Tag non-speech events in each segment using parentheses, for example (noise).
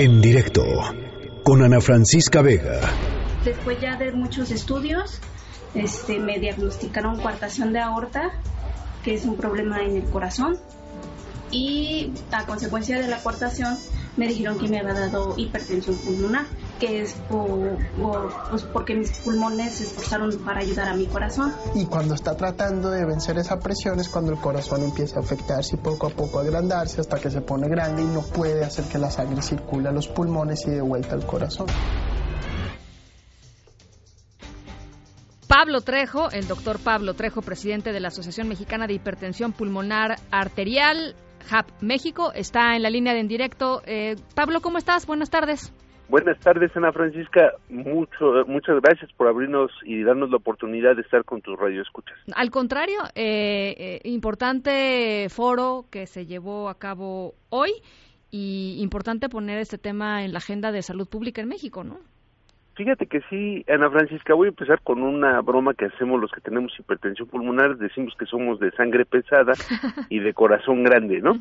En directo con Ana Francisca Vega. Después ya de muchos estudios, este, me diagnosticaron coartación de aorta, que es un problema en el corazón. Y a consecuencia de la coartación me dijeron que me había dado hipertensión pulmonar, que es por, pues porque mis pulmones se esforzaron para ayudar a mi corazón. Y cuando está tratando de vencer esa presión es cuando el corazón empieza a afectarse y poco a poco agrandarse hasta que se pone grande y no puede hacer que la sangre circule a los pulmones y de vuelta al corazón. Pablo Trejo, el doctor Pablo Trejo, presidente de la Asociación Mexicana de Hipertensión Pulmonar Arterial, HAP México, está en la línea de en directo. Eh, Pablo, ¿cómo estás? Buenas tardes. Buenas tardes, Ana Francisca. Mucho, muchas gracias por abrirnos y darnos la oportunidad de estar con tus radioescuchas. Al contrario, eh, eh, importante foro que se llevó a cabo hoy y importante poner este tema en la agenda de salud pública en México, ¿no? Fíjate que sí, Ana Francisca, voy a empezar con una broma que hacemos los que tenemos hipertensión pulmonar, decimos que somos de sangre pesada (laughs) y de corazón grande, ¿no?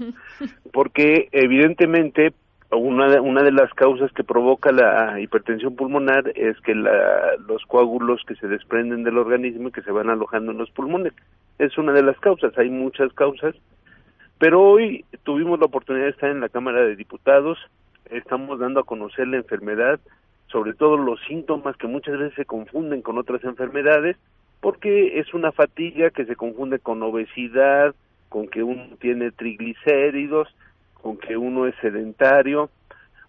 Porque evidentemente una de, una de las causas que provoca la hipertensión pulmonar es que la, los coágulos que se desprenden del organismo y que se van alojando en los pulmones. Es una de las causas, hay muchas causas, pero hoy tuvimos la oportunidad de estar en la Cámara de Diputados, estamos dando a conocer la enfermedad, sobre todo los síntomas que muchas veces se confunden con otras enfermedades, porque es una fatiga que se confunde con obesidad, con que uno tiene triglicéridos, con que uno es sedentario,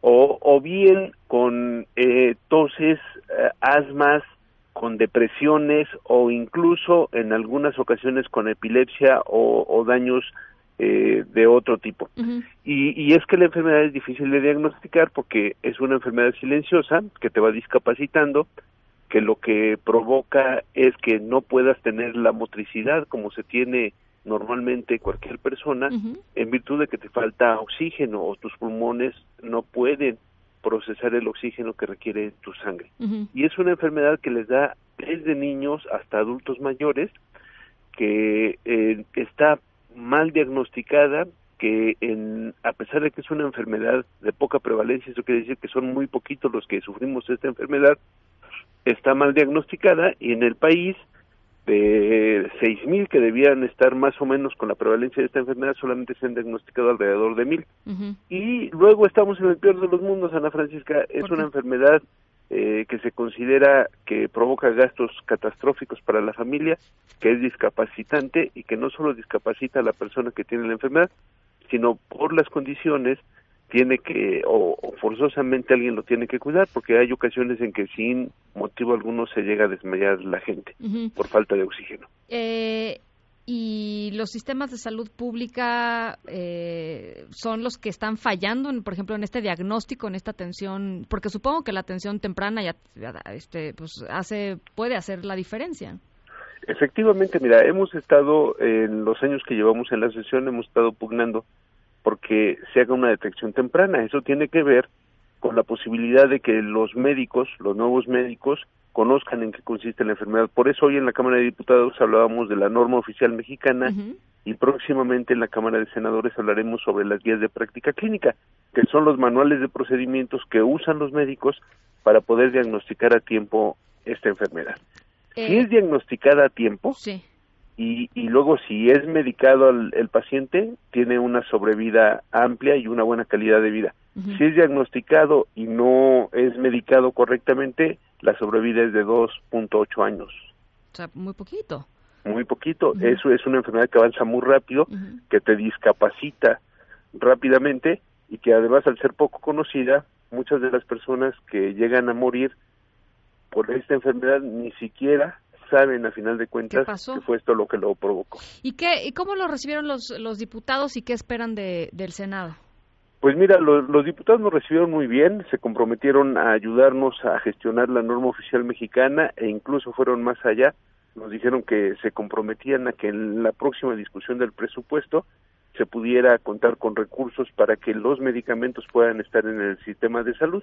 o, o bien con eh, toses, eh, asmas, con depresiones o incluso en algunas ocasiones con epilepsia o, o daños eh, de otro tipo. y, y, es que la enfermedad es difícil de diagnosticar porque es una enfermedad silenciosa que te va discapacitando, que lo que provoca es que no puedas tener la motricidad como se tiene normalmente cualquier persona en virtud de que te falta oxígeno o tus pulmones no pueden procesar el oxígeno que requiere tu sangre. Y es una enfermedad que les da desde niños hasta adultos mayores que eh, está mal diagnosticada, que en, a pesar de que es una enfermedad de poca prevalencia, eso quiere decir que son muy poquitos los que sufrimos esta enfermedad, está mal diagnosticada y en el país de 6.000 que debían estar más o menos con la prevalencia de esta enfermedad, solamente se han diagnosticado alrededor de 1.000. Y luego estamos en el peor de los mundos, Ana Francisca, es una enfermedad eh, que se considera que provoca gastos catastróficos para la familia, que es discapacitante y que no solo discapacita a la persona que tiene la enfermedad, sino por las condiciones tiene que, o, o, forzosamente alguien lo tiene que cuidar, porque hay ocasiones en que sin motivo alguno se llega a desmayar la gente uh -huh. por falta de oxígeno. Eh, y los sistemas de salud pública eh, son los que están fallando, en, por ejemplo, en este diagnóstico, en esta atención, porque supongo que la atención temprana ya, este, pues hace, puede hacer la diferencia. Efectivamente, mira, hemos estado en los años que llevamos en la sesión, hemos estado pugnando porque se haga una detección temprana. Eso tiene que ver con la posibilidad de que los médicos, los nuevos médicos, conozcan en qué consiste la enfermedad. Por eso hoy en la Cámara de Diputados hablábamos de la norma oficial mexicana uh -huh. y próximamente en la Cámara de Senadores hablaremos sobre las guías de práctica clínica, que son los manuales de procedimientos que usan los médicos para poder diagnosticar a tiempo esta enfermedad. Eh, si es diagnosticada a tiempo, sí. Y, y, luego si es medicado el, el, paciente, tiene una sobrevida amplia y una buena calidad de vida. Uh -huh. Si es diagnosticado y no es medicado correctamente, la sobrevida es de 2.8 años. O sea, muy poquito. Muy poquito. Uh -huh. Eso es una enfermedad que avanza muy rápido, uh -huh. que te discapacita rápidamente y que además al ser poco conocida, muchas de las personas que llegan a morir por esta enfermedad ni siquiera saben a final de cuentas que fue esto lo que lo provocó. ¿Y qué y cómo lo recibieron los los diputados y qué esperan de, del Senado? Pues mira, lo, los diputados nos recibieron muy bien, se comprometieron a ayudarnos a gestionar la norma oficial mexicana e incluso fueron más allá. Nos dijeron que se comprometían a que en la próxima discusión del presupuesto se pudiera contar con recursos para que los medicamentos puedan estar en el sistema de salud.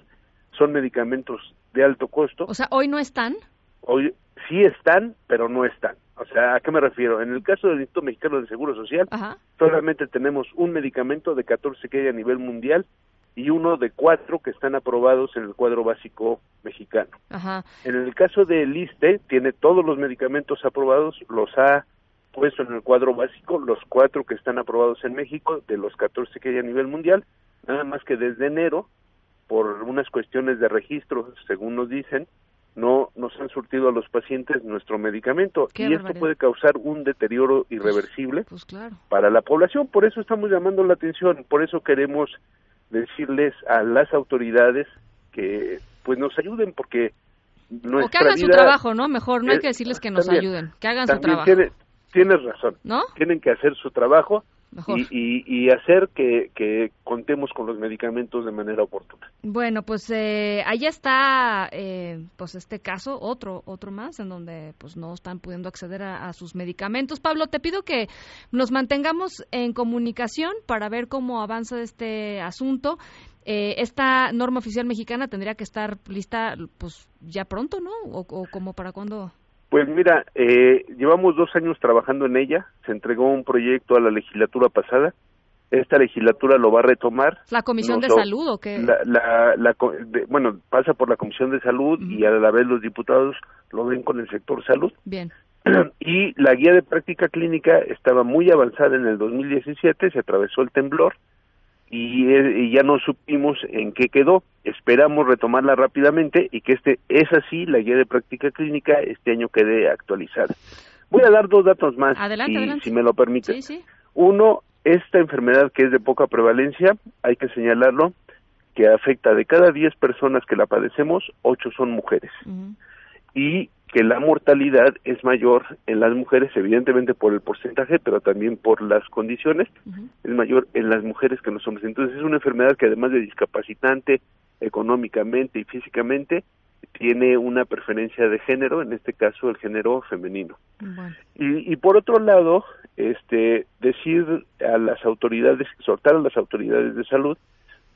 Son medicamentos de alto costo. O sea, hoy no están. Hoy sí están, pero no están. O sea, ¿a qué me refiero? En el caso del Instituto Mexicano del Seguro Social, Ajá. solamente tenemos un medicamento de 14 que hay a nivel mundial y uno de cuatro que están aprobados en el cuadro básico mexicano. Ajá. En el caso del ISTE, tiene todos los medicamentos aprobados, los ha puesto en el cuadro básico, los cuatro que están aprobados en México, de los 14 que hay a nivel mundial, nada más que desde enero, por unas cuestiones de registro, según nos dicen, no nos han surtido a los pacientes nuestro medicamento Qué y esto puede causar un deterioro irreversible Pues claro. para la población. Por eso estamos llamando la atención, por eso queremos decirles a las autoridades que pues nos ayuden porque nuestra O que hagan su vida- trabajo, ¿no? Mejor no hay que decirles que nos también, ayuden, que hagan su trabajo, tiene- tienes razón, ¿no? tienen que hacer su trabajo Mejor. y, y, y hacer que, que contemos con los medicamentos de manera oportuna. Bueno, pues eh, ahí está, eh, pues este caso, otro, otro más, en donde pues no están pudiendo acceder a, a sus medicamentos. Pablo, te pido que nos mantengamos en comunicación para ver cómo avanza este asunto. Eh, esta norma oficial mexicana tendría que estar lista, pues ya pronto, ¿no? O, o como para cuándo. Pues mira, eh, llevamos dos años trabajando en ella, se entregó un proyecto a la legislatura pasada, esta legislatura lo va a retomar. ¿La Comisión de Nos Salud o qué? La, la, la de- bueno, pasa por la Comisión de Salud y a la vez los diputados lo ven con el sector salud. Bien. (clears throat) y la guía de práctica clínica estaba muy avanzada en el 2017, se atravesó el temblor y, y ya no supimos en qué quedó. Esperamos retomarla rápidamente y que este es así, la guía de práctica clínica este año quede actualizada. Voy a dar dos datos más, Adelante, si, adelante. si me lo permite. Sí, sí. Uno, esta enfermedad que es de poca prevalencia, hay que señalarlo, que afecta de cada 10 personas que la padecemos, 8 son mujeres. Y que la mortalidad es mayor en las mujeres, evidentemente por el porcentaje, pero también por las condiciones, es mayor en las mujeres que en los hombres. Entonces es una enfermedad que además de discapacitante económicamente y físicamente, tiene una preferencia de género, en este caso el género femenino. Bueno. Y, y por otro lado, este, decir a las autoridades, exhortar a las autoridades de salud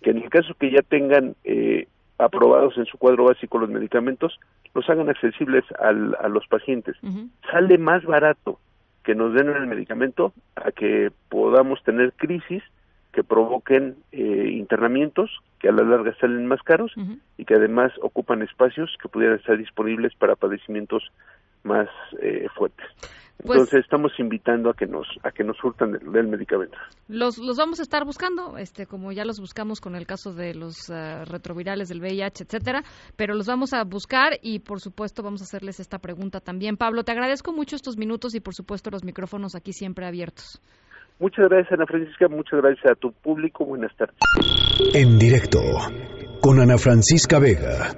que en el caso que ya tengan eh, aprobados en su cuadro básico los medicamentos, los hagan accesibles al- a los pacientes. Sale más barato que nos den el medicamento a que podamos tener crisis que provoquen eh, internamientos que a la larga salen más caros y que además ocupan espacios que pudieran estar disponibles para padecimientos más eh, fuertes. Pues- Entonces estamos invitando a que nos a que nos surtan del, del medicamento. Los, los vamos a estar buscando, este, como ya los buscamos con el caso de los eh, retrovirales del VIH, etcétera, pero los vamos a buscar y por supuesto vamos a hacerles esta pregunta también. Pablo, te agradezco mucho estos minutos y por supuesto los micrófonos aquí siempre abiertos. Muchas gracias Ana Francisca, muchas gracias a tu público, buenas tardes. En directo con Ana Francisca Vega.